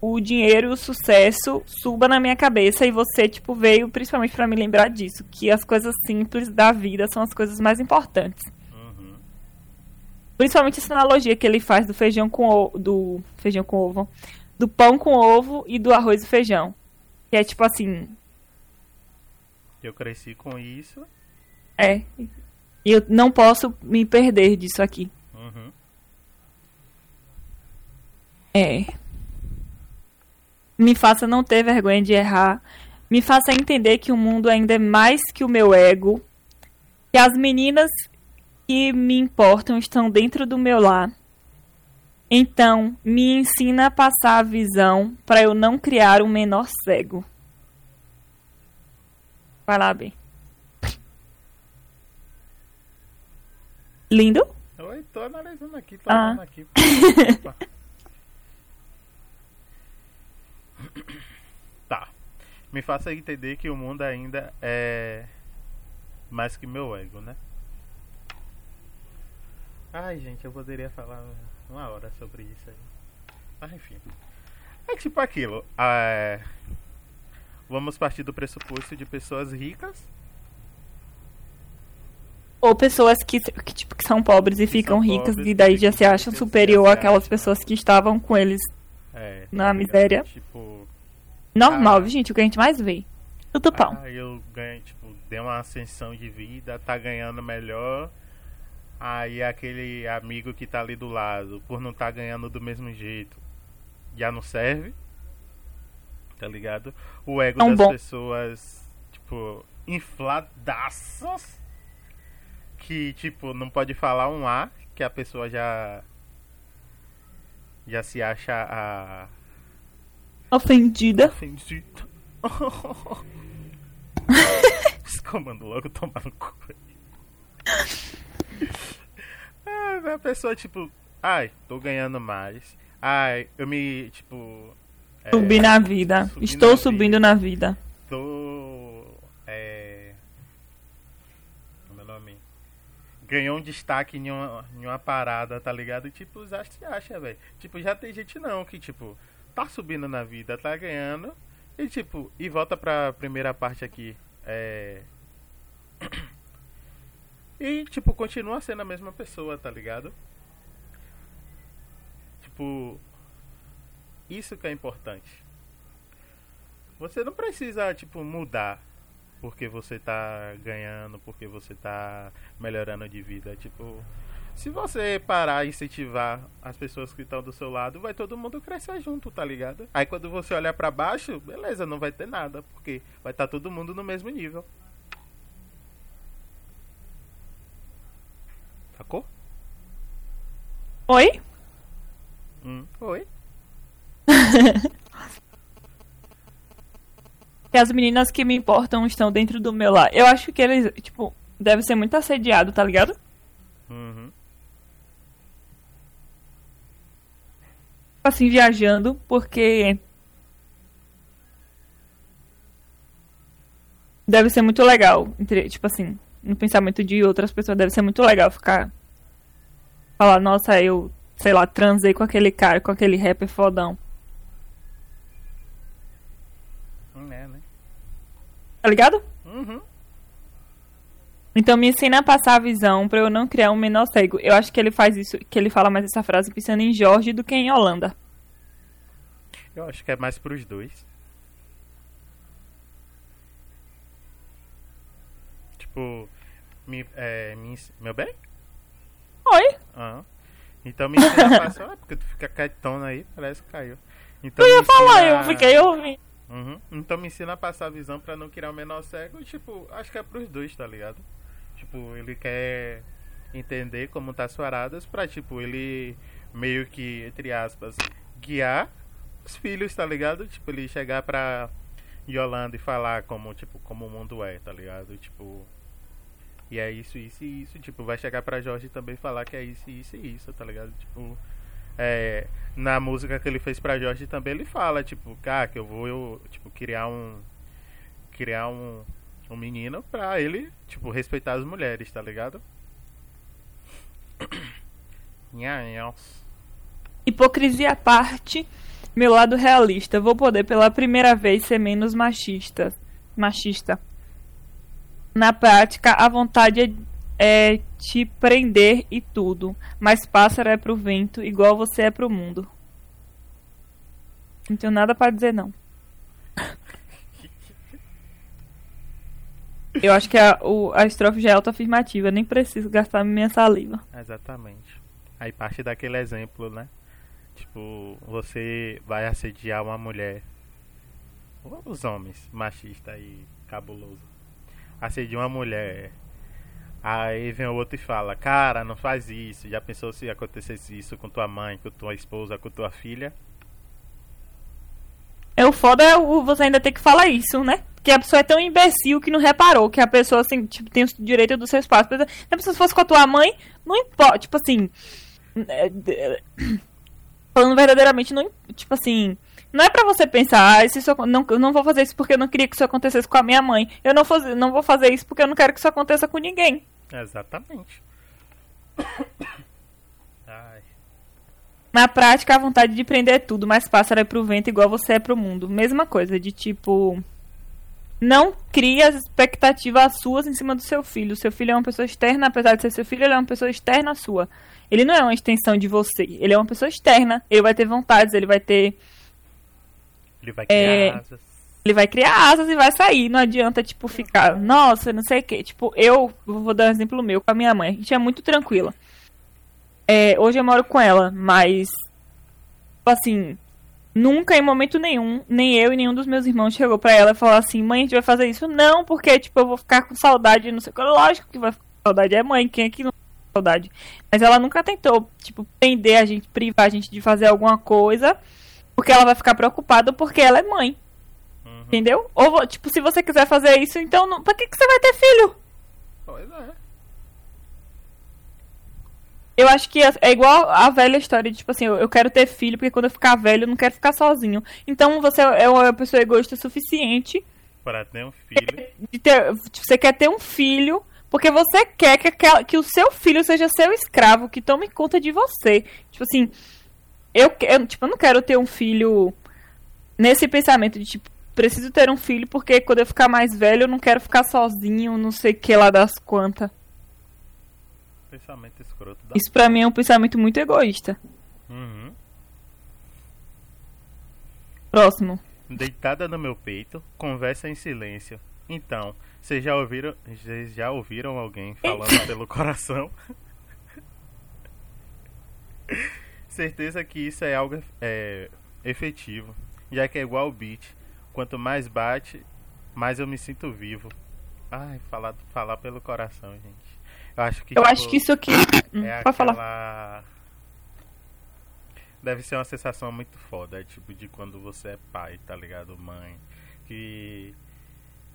o dinheiro e o sucesso suba na minha cabeça e você tipo veio principalmente para me lembrar disso, que as coisas simples da vida são as coisas mais importantes. Uhum. Principalmente essa analogia que ele faz do feijão com ovo, do feijão com ovo, do pão com ovo e do arroz e feijão. Que é tipo assim, eu cresci com isso. É. E eu não posso me perder disso aqui. Uhum. É. Me faça não ter vergonha de errar. Me faça entender que o mundo ainda é mais que o meu ego. Que as meninas que me importam estão dentro do meu lar. Então, me ensina a passar a visão para eu não criar um menor cego. Vai lá, bem. Lindo? Oi, tô analisando aqui, tô ah. analisando aqui. Tá. Me faça entender que o mundo ainda é mais que meu ego, né? Ai, gente, eu poderia falar uma hora sobre isso aí. Mas enfim. É tipo aquilo. É... Vamos partir do pressuposto de pessoas ricas. Ou pessoas que, que, tipo, que são pobres e que ficam ricas e daí já se acham superior àquelas pessoas que estavam com eles é, na tá miséria. Tipo. Normal, ah, gente, o que a gente mais vê. Tudo pão. Ah, eu ganho, tipo, dei uma ascensão de vida, tá ganhando melhor. Aí aquele amigo que tá ali do lado, por não tá ganhando do mesmo jeito, já não serve. Tá ligado? O ego das bom. pessoas, tipo, infladaças. Que, tipo, não pode falar um A, que a pessoa já já se acha a. Ofendida. Ofendida. Comando logo tomar no cu. ah, a pessoa, tipo, ai, tô ganhando mais. Ai, eu me, tipo. É, Subi na vida. Estou na subindo vida. na vida. Tô. É. Como é o nome? Ganhou um destaque em uma, em uma parada, tá ligado? Tipo, já se acha, velho. Tipo, já tem gente não que, tipo, tá subindo na vida, tá ganhando. E tipo, e volta pra primeira parte aqui. É. E, tipo, continua sendo a mesma pessoa, tá ligado? Tipo. Isso que é importante. Você não precisa, tipo, mudar porque você tá ganhando, porque você tá melhorando de vida. Tipo, se você parar e incentivar as pessoas que estão do seu lado, vai todo mundo crescer junto, tá ligado? Aí quando você olhar para baixo, beleza, não vai ter nada, porque vai estar tá todo mundo no mesmo nível. Sacou? Oi? Hum, oi. que as meninas que me importam estão dentro do meu lar. Eu acho que eles, tipo, deve ser muito assediado, tá ligado? Uhum. Assim, viajando, porque. Deve ser muito legal. Tipo assim, no pensamento de outras pessoas, deve ser muito legal ficar. Falar, nossa, eu, sei lá, transei com aquele cara, com aquele rapper fodão. Tá ligado? Uhum. Então me ensina a passar a visão para eu não criar um menor cego. Eu acho que ele faz isso, que ele fala mais essa frase pensando em Jorge do que em Holanda. Eu acho que é mais pros dois. Tipo, me, é, me, meu bem? Oi. Aham. Então me ensina a passar. Ah, porque tu fica quietona aí, parece que caiu. Então, eu ia falar, eu fiquei ouvindo. Uhum. Então me ensina a passar a visão pra não criar o menor cego. Tipo, acho que é pros dois, tá ligado? Tipo, ele quer entender como tá suaradas pra, tipo, ele meio que, entre aspas, guiar os filhos, tá ligado? Tipo, ele chegar pra Yolanda e falar como, tipo, como o mundo é, tá ligado? Tipo, e é isso, isso e isso. Tipo, vai chegar pra Jorge também falar que é isso, isso e isso, tá ligado? Tipo, é, na música que ele fez pra Jorge também ele fala, tipo, cara, que eu vou eu, tipo, criar um. Criar um, um menino pra ele, tipo, respeitar as mulheres, tá ligado? Hipocrisia à parte, meu lado realista. Vou poder pela primeira vez ser menos machista. Machista. Na prática, a vontade é, te prender e tudo, mas pássaro é pro vento, igual você é pro mundo. Não tenho nada para dizer, não. Eu acho que a, o, a estrofe já é autoafirmativa, nem preciso gastar minha saliva. Exatamente. Aí parte daquele exemplo, né? Tipo, você vai assediar uma mulher. Os homens, machista e cabuloso assedia uma mulher. Aí vem o outro e fala, cara, não faz isso. Já pensou se acontecesse isso com tua mãe, com tua esposa, com tua filha? É o foda é o, você ainda ter que falar isso, né? Que a pessoa é tão imbecil que não reparou que a pessoa, assim, tipo, tem o direito do seu espaço. Se a pessoa fosse com a tua mãe, não importa. Tipo assim. Falando verdadeiramente, não. Tipo assim não é para você pensar, ah, isso, não, eu não vou fazer isso porque eu não queria que isso acontecesse com a minha mãe. Eu não, faz, não vou fazer isso porque eu não quero que isso aconteça com ninguém. Exatamente. Ai. Na prática, a vontade de prender é tudo, mas pássaro é pro vento igual você é pro mundo. Mesma coisa, de tipo. Não crie as expectativas suas em cima do seu filho. O seu filho é uma pessoa externa, apesar de ser seu filho, ele é uma pessoa externa sua. Ele não é uma extensão de você. Ele é uma pessoa externa. Ele vai ter vontades, ele vai ter ele vai criar é, asas. Ele vai criar asas e vai sair. Não adianta, tipo, ficar, nossa, não sei o que. Tipo, eu vou dar um exemplo meu com a minha mãe. A gente é muito tranquila. É, hoje eu moro com ela, mas. Tipo assim. Nunca, em momento nenhum, nem eu e nenhum dos meus irmãos chegou pra ela e falou assim: mãe, a gente vai fazer isso? Não, porque, tipo, eu vou ficar com saudade, não sei o que. Lógico que vai ficar com saudade. É mãe, quem é que não tem saudade? Mas ela nunca tentou, tipo, prender a gente, privar a gente de fazer alguma coisa porque ela vai ficar preocupada porque ela é mãe. Uhum. Entendeu? Ou, tipo, se você quiser fazer isso, então, não... pra que, que você vai ter filho? Pois é. Eu acho que é, é igual a velha história de, tipo assim, eu quero ter filho porque quando eu ficar velho eu não quero ficar sozinho. Então você é uma pessoa egoísta o suficiente para ter um filho. De ter, você quer ter um filho Porque você quer que, que o seu filho seja seu escravo, que tome conta de você. Tipo assim, eu, eu, tipo, eu não quero ter um filho nesse pensamento de, tipo, preciso ter um filho porque quando eu ficar mais velho eu não quero ficar sozinho, não sei o que lá das quantas. Pensamento escroto da. Isso pra mim é um pensamento muito egoísta. Uhum. Próximo. Deitada no meu peito, conversa em silêncio. Então, vocês já ouviram, vocês já ouviram alguém falando pelo coração? Certeza que isso é algo é, efetivo, já que é igual o beat. Quanto mais bate, mais eu me sinto vivo. Ai, falar, falar pelo coração, gente. Eu acho que Eu tipo, acho que isso aqui. Hum, é Pode falar. aquela... Deve ser uma sensação muito foda, é tipo de quando você é pai, tá ligado? Mãe. Que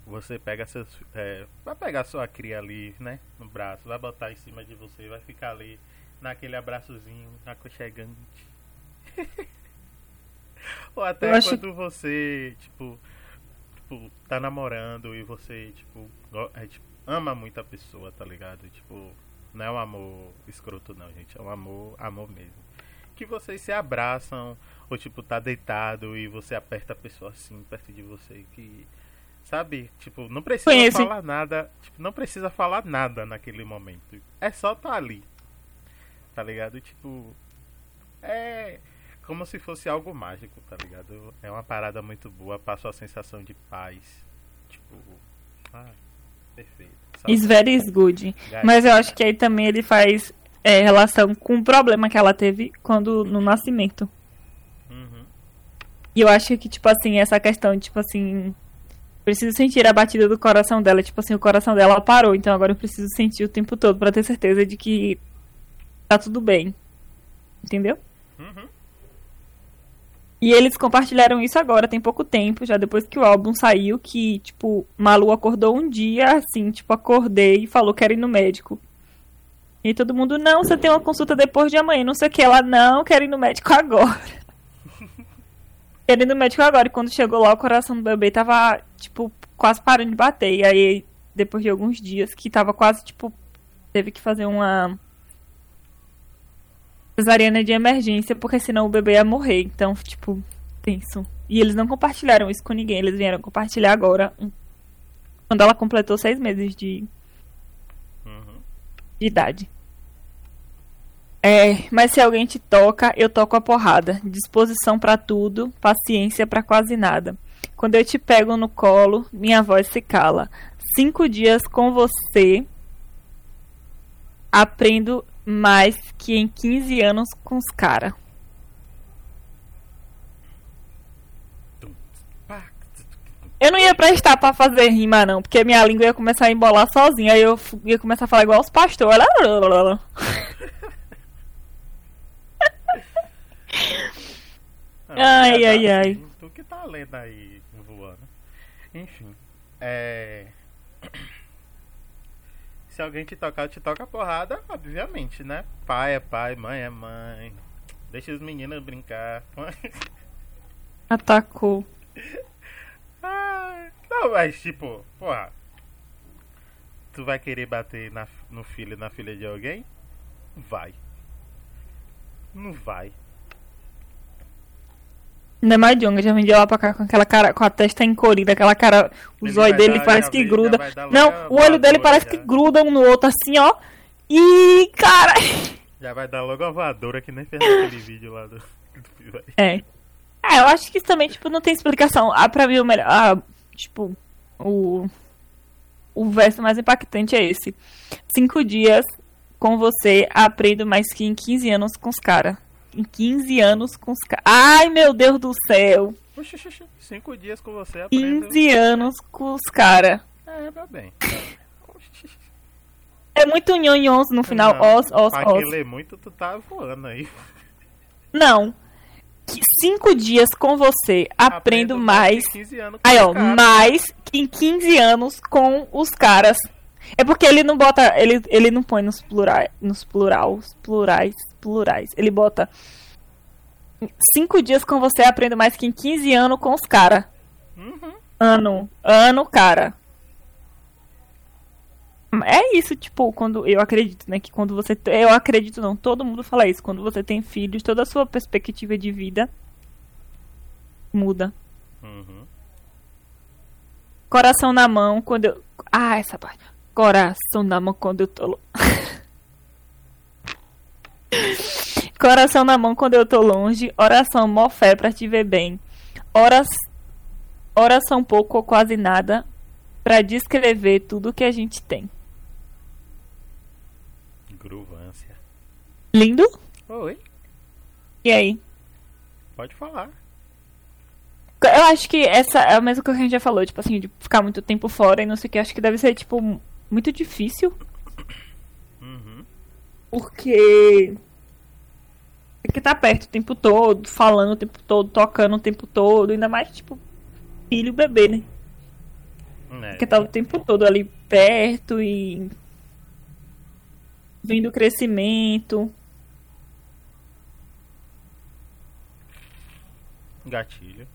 você pega seus. É, vai pegar sua cria ali, né? No braço, vai botar em cima de você, vai ficar ali naquele abraçozinho aconchegante. Ou até Eu acho- quando você, tipo, tipo, tá namorando e você, tipo, é, tipo, ama muito a pessoa, tá ligado? Tipo, não é um amor escroto não, gente. É um amor, amor mesmo. Que vocês se abraçam, ou tipo, tá deitado e você aperta a pessoa assim, perto de você, que. Sabe? Tipo, não precisa Conhece. falar nada. Tipo, não precisa falar nada naquele momento. É só tá ali. Tá ligado? Tipo. É como se fosse algo mágico, tá ligado? É uma parada muito boa, passa a sensação de paz. Tipo. Ah, perfeito. Very is good. Mas eu acho que aí também ele faz é, relação com o problema que ela teve quando no nascimento. Uhum. E eu acho que, tipo assim, essa questão, tipo assim. Preciso sentir a batida do coração dela. Tipo assim, o coração dela parou. Então agora eu preciso sentir o tempo todo pra ter certeza de que tá tudo bem. Entendeu? Uhum. E eles compartilharam isso agora, tem pouco tempo, já depois que o álbum saiu, que, tipo, Malu acordou um dia, assim, tipo, acordei e falou que era ir no médico. E todo mundo, não, você tem uma consulta depois de amanhã, não sei o que. Ela, não, quero ir no médico agora. quero ir no médico agora. E quando chegou lá, o coração do bebê tava, tipo, quase parando de bater. E aí, depois de alguns dias, que tava quase, tipo, teve que fazer uma cesariana de emergência, porque senão o bebê ia morrer. Então, tipo, tenso. E eles não compartilharam isso com ninguém, eles vieram compartilhar agora, quando ela completou seis meses de, Uhum. de idade. É, mas se alguém te toca, eu toco a porrada. Disposição pra tudo, paciência pra quase nada. Quando eu te pego no colo, minha voz se cala. Cinco dias com você, aprendo mais que em 15 anos com os caras. Eu não ia prestar pra fazer rima, não, porque minha língua ia começar a embolar sozinha. Aí eu ia começar a falar igual os pastores. Ai, ai, ai. Tu que tá lendo aí voando. Enfim. É. Se alguém te tocar, te toca porrada, obviamente, né? Pai é pai, mãe é mãe. Deixa os meninos brincar. Atacou. Ah, não, mas tipo, porra. Tu vai querer bater na, no filho na filha de alguém? Vai. Não vai. Ainda mais Jonga, já vendi lá pra cá com aquela cara, com a testa encolhida, aquela cara, o Ele zóio vai dele dar- parece que gruda. Não, o olho dele parece já. que gruda um no outro assim, ó. E cara. Já vai dar logo a voadora que nem fez naquele vídeo lá do. do... É. É, eu acho que isso também, tipo, não tem explicação. Ah, pra mim o melhor. Ah, tipo, o. O verso mais impactante é esse. Cinco dias com você, aprendo mais que em 15 anos com os caras. Em 15 anos com os caras. Ai, meu Deus do céu. Oxi. Cinco dias com você aprendo. 15 anos com os caras. É, vai bem. Oxi. É muito nhonhons no final. Não, Os, os, pra os. lê muito, tu tá voando aí. Não. Que Cinco dias com você, aprendo mais. que 15 anos com Aí, ó, cara. mais que em 15 anos com os caras. É porque ele não bota. Ele, ele não põe nos plurais. Nos plurais. Plurais. Plurais. Ele bota. Cinco dias com você, aprendo mais que em 15 anos com os caras. Uhum. Ano. Ano, cara. É isso, tipo, quando eu acredito, né? Que quando você. Eu acredito, não, todo mundo fala isso. Quando você tem filhos, toda a sua perspectiva de vida muda. Uhum. Coração na mão quando eu. Ah, essa parte. Coração na mão quando eu tô. Coração na mão quando eu tô longe. Oração, mó fé pra te ver bem. Horas... Oração pouco ou quase nada pra descrever tudo que a gente tem. Gruvância. Lindo? Oi, E aí? pode falar. Eu acho que essa é a mesma coisa que a gente já falou, tipo assim, de ficar muito tempo fora e não sei o que. Acho que deve ser, tipo, muito difícil. Uhum. Porque. Tem que estar perto o tempo todo, falando o tempo todo, tocando o tempo todo, ainda mais, tipo, filho e bebê, né? É. Porque tá o tempo todo ali perto e. Vendo o crescimento. Gatilho.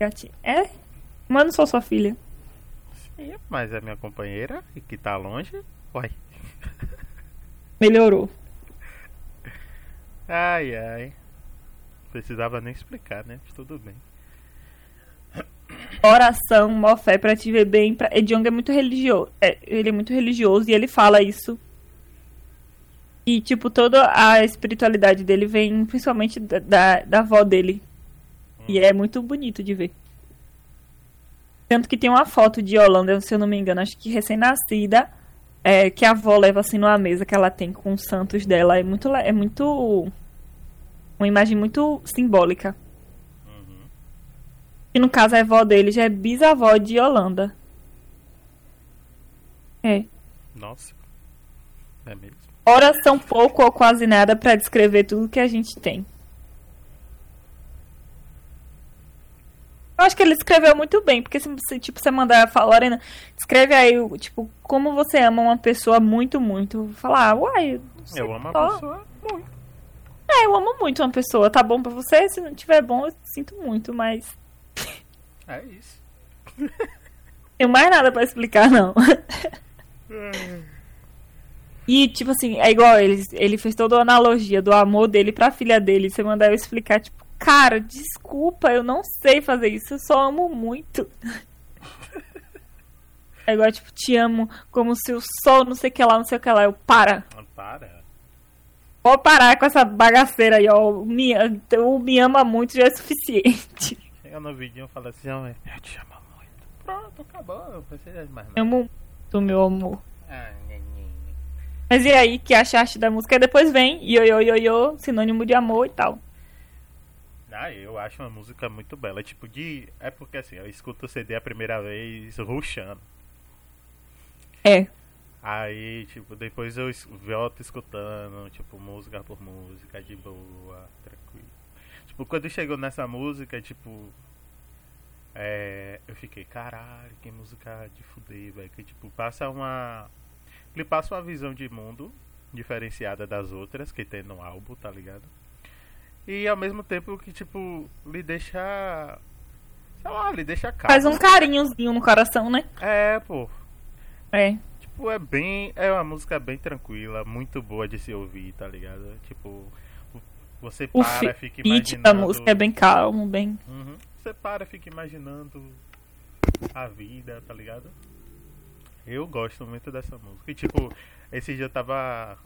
Gatinho. É? Mas não sou sua filha. Sim, mas é minha companheira e que tá longe. Uai. Melhorou. Ai, ai. Precisava nem explicar, né? Tudo bem. oração, mó fé pra te ver bem. Pra... Ediong é muito religioso. É, ele é muito religioso e ele fala isso. E, tipo, toda a espiritualidade dele vem principalmente da, da, da avó dele. E é muito bonito de ver. Tanto que tem uma foto de Holanda, se eu não me engano, acho que recém-nascida, é, que a avó leva assim numa mesa que ela tem com os santos dela. É muito. É muito. Uma imagem muito simbólica. Uhum. E no caso a avó dele já é bisavó de Holanda. É. Nossa. É mesmo. Oração pouco ou quase nada pra descrever tudo que a gente tem. Eu acho que ele escreveu muito bem, porque se você, tipo, você mandar falar, Lorena, escreve aí, tipo, como você ama uma pessoa muito, muito. Falar, ah, uai, eu Eu amo a pessoa muito. É, eu amo muito uma pessoa. Tá bom pra você? Se não tiver bom, eu sinto muito, mas. É isso. Tenho mais nada pra explicar, não. E, tipo assim, é igual ele, ele fez toda a analogia do amor dele pra filha dele. Você mandar eu explicar, tipo, cara, desculpa, eu não sei fazer isso, eu só amo muito. É igual, tipo, te amo como se o sol não sei o que lá, não sei o que lá. Eu, para. Ah, Para. Pode parar com essa bagaceira aí, ó. O me, o me ama muito já é suficiente. Chega no vídeo e fala assim, "Ó, eu te amo muito. Pronto, acabou. Não precisa de mais nada. amo muito, meu amor. Ah. Mas e aí, que achaste da música? Depois vem ioiô, ioiô, sinônimo de amor e tal. Ah, eu acho uma música muito bela. Tipo, de. É porque assim, eu escuto o CD a primeira vez ruxando. É. Aí, tipo, depois eu volto escutando, tipo, música por música, de boa, tranquilo. Tipo, quando chegou nessa música, tipo. É, eu fiquei, caralho, que música de fuder, velho. Que tipo, passa uma. Ele passa uma visão de mundo diferenciada das outras que tem no álbum, tá ligado? E ao mesmo tempo que, tipo, lhe deixa. Sei lá, lhe deixa calmo. Faz um carinhozinho no coração, né? É, pô. É. Tipo, é bem. É uma música bem tranquila, muito boa de se ouvir, tá ligado? Tipo, o- você O para, fica beat imaginando. da música é bem calmo, bem. Uhum. Você para, fica imaginando a vida, tá ligado? Eu gosto muito dessa música. E tipo, esse dia eu tava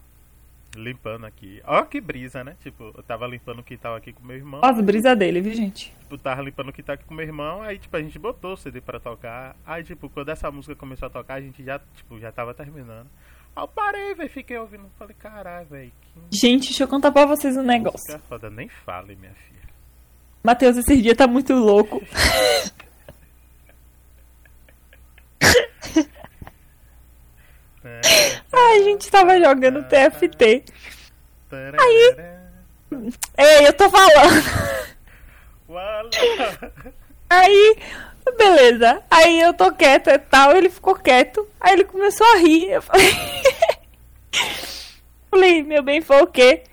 limpando aqui. Ó que brisa, né? Tipo, eu tava limpando o quintal aqui com meu irmão. Ó, as brisas dele, viu, gente? Tipo, tava limpando o quintal aqui com meu irmão, aí tipo, a gente botou o CD pra tocar. Aí, tipo, quando essa música começou a tocar, a gente já, tipo, já tava terminando. Aí eu parei, velho, fiquei ouvindo. Falei, caralho, velho, que Gente, deixa eu contar pra vocês um negócio. foda. Nem fale, minha filha. Matheus, esse dia tá muito louco. Ai, a gente tava jogando TFT. Aí. Ei, eu tô falando. Aí, beleza. Aí eu tô quieta e tal, ele ficou quieto. Aí ele começou a rir. Eu falei. falei, meu bem, foi o quê?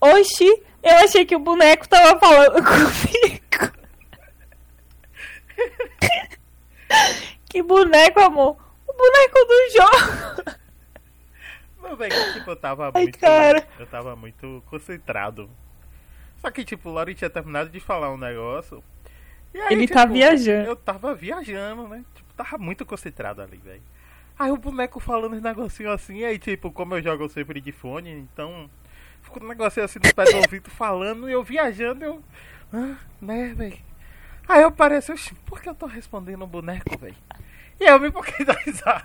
Oxi, eu achei que o boneco tava falando comigo. que boneco, amor? O boneco do. Não, velho, tipo, eu tava Ai, muito. cara. Eu tava muito concentrado. Só que, tipo, o Lori tinha terminado de falar um negócio. E aí, Ele tipo, tá viajando. Eu tava viajando, né? Tipo, tava muito concentrado ali, velho. Aí o boneco falando uns negocinhos assim, aí, tipo, como eu jogo sempre de fone, então. Ficou um negocinho assim no pé do ouvido falando, e eu viajando, eu. Ah, né, velho? Aí eu pareço, "Oxi, por que eu tô respondendo o boneco, velho? E eu me foquei da risada.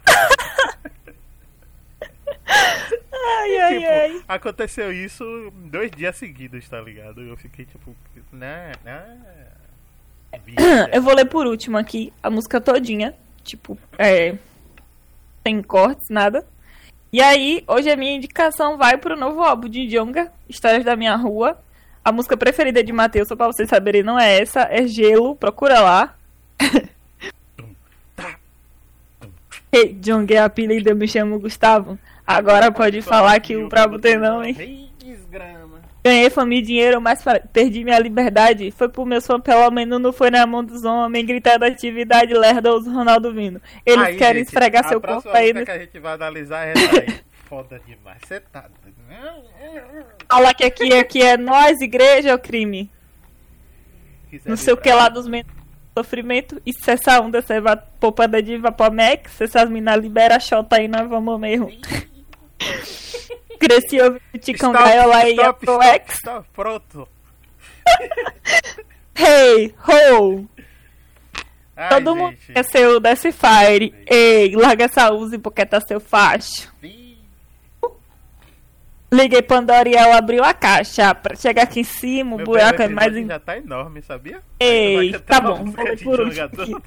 Ai, ai, tipo, ai. aconteceu isso dois dias seguidos, tá ligado? Eu fiquei tipo, né, né. Eu vou ler por último aqui a música todinha. Tipo, é. Sem cortes, nada. E aí, hoje a minha indicação vai pro novo álbum de Jonga, Histórias da Minha Rua. A música preferida de Matheus, só pra vocês saberem, não é essa, é Gelo, procura lá. Ei, Jonga é apelido, eu me chamo Gustavo. Agora pode falar que o brabo tem não, hein? Ei, desgrama. Ganhei fama e dinheiro, mas perdi minha liberdade. Foi por meus fãs, pelo menos não foi na mão dos homens, gritando atividade, lerda os Ronaldo Vino. Eles Aí, querem gente, esfregar seu corpo aí. No... que a gente vai analisar é essa aí. Foda demais. Você tá. Fala que aqui, aqui é nós, igreja ou crime? Quiser Não sei o que lá dos menos sofrimento. E se essa onda, você vai poupada de Vapomex, se essas minas libera a xota aí, nós vamos mesmo. Cresci ouvindo Ticão Gaiola e stop, Pro stop, X. stop, Pronto. Hey, ho! Ai, Todo mundo gente. quer ser o Death Fire. Ei, larga essa use porque tá seu facho. Ih, Liguei Pandora e ela abriu a caixa. Pra chegar aqui em cima, o Meu buraco é mais. já- tá enorme, sabia? Ei, tá bom, música vou ler de por último.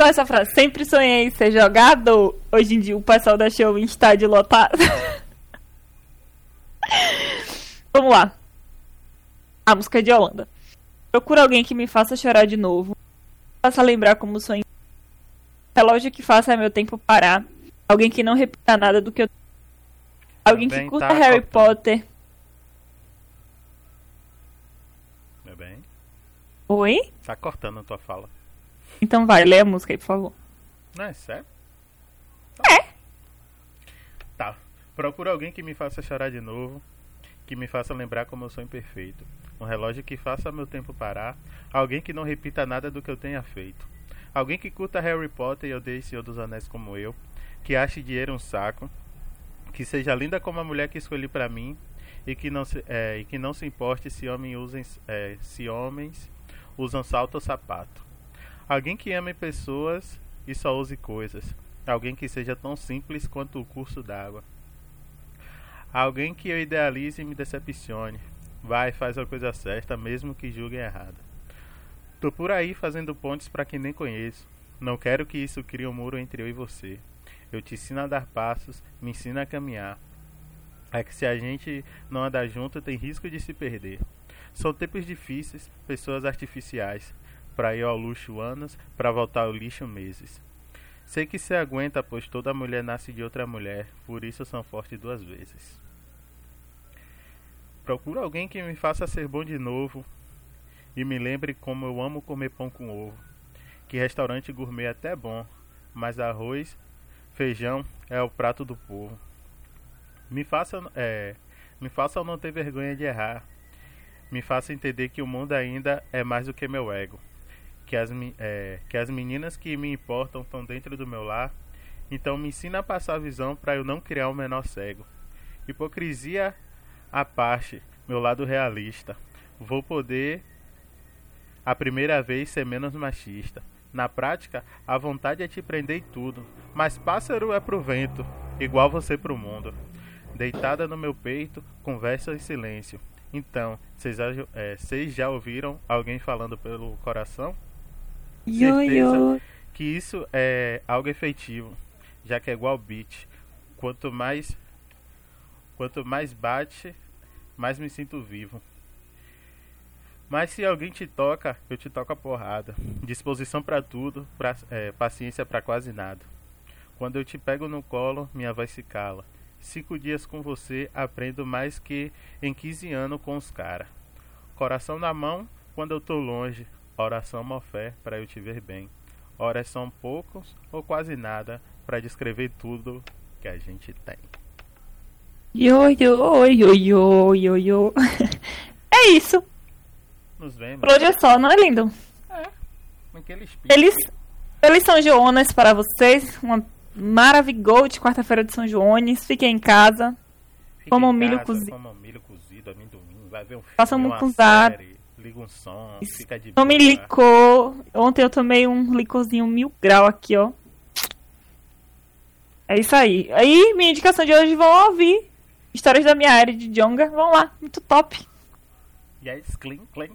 Só essa frase. Sempre sonhei em ser jogador. Hoje em dia o pessoal da show em estádio lotado. Vamos lá. A música é de Holanda. Procura alguém que me faça chorar de novo. Faça lembrar como sonhei. Relógio que faça meu tempo parar. Alguém que não repita nada do que eu. Alguém que curta tá Harry cortando. Potter. Meu bem, Oi? tá cortando a tua fala. Então vai, lê a música aí, por favor. Não é sério? É. Tá. Procura alguém que me faça chorar de novo. Que me faça lembrar como eu sou imperfeito. Um relógio que faça meu tempo parar. Alguém que não repita nada do que eu tenha feito. Alguém que curta Harry Potter e odeie Senhor dos Anéis como eu. Que ache dinheiro um saco. Que seja linda como a mulher que escolhi pra mim. E que não se, é, e que não se importe se, homem usem, é, se homens usam salto ou sapato. Alguém que ame pessoas e só use coisas. Alguém que seja tão simples quanto o curso d'água. Alguém que eu idealize e me decepcione. Vai, faz a coisa certa, mesmo que julguem errado. Tô por aí fazendo pontes para quem nem conheço. Não quero que isso crie um muro entre eu e você. Eu te ensino a dar passos, me ensina a caminhar. É que se a gente não andar junto, tem risco de se perder. São tempos difíceis, pessoas artificiais. Pra ir ao luxo anos, pra voltar ao lixo meses. Sei que se aguenta, pois toda mulher nasce de outra mulher, por isso são fortes duas vezes. Procuro alguém que me faça ser bom de novo e me lembre como eu amo comer pão com ovo. Que restaurante gourmet é até bom, mas arroz, feijão é o prato do povo. Me faça, é, me faça não ter vergonha de errar. Me faça entender que o mundo ainda é mais do que meu ego que as, é, que as meninas que me importam estão dentro do meu lar. Então me ensina a passar a visão para eu não criar um menor cego. Hipocrisia à parte, meu lado realista. Vou poder a primeira vez ser menos machista. Na prática, a vontade é te prender em tudo, mas pássaro é pro vento, igual você pro mundo. Deitada no meu peito, conversa em silêncio. Então, vocês já- é, já ouviram alguém falando pelo coração? Yo, yo. que isso é algo efetivo, já que é igual beat. Quanto mais quanto mais bate, mais me sinto vivo. Mas se alguém te toca, eu te toco a porrada. Disposição pra tudo, pra, é, paciência pra quase nada. Quando eu te pego no colo, minha voz se cala. Cinco dias com você, aprendo mais que em 15 anos com os cara. Coração na mão, quando eu tô longe. Oração mó fé pra eu te ver bem. Horas são poucos ou quase nada para descrever tudo que a gente tem. Yo, yo, yo, yo, yo, yo. É isso. Nos vemos. Por hoje é só, não é lindo? Espírito. Feliz, feliz São Joanes para vocês. Uma maravilhosa de quarta-feira de São Joanes. Fiquem em casa. Fica Como em milho casa, cozido. Coma milho cozido, amendoim, vai ver um filme, Faça uma série, liga um som, Isso. fica de Tome licor. Ontem eu tomei um licorzinho mil grau aqui, ó. É isso aí. Aí, minha indicação de hoje, vão ouvir Histórias da minha área de Jonga. Vão lá, muito top. E aí, clean, clean.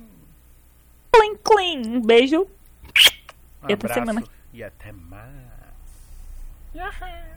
Clean, clean. Um beijo. Um E até semana. e até mais. Yahoo.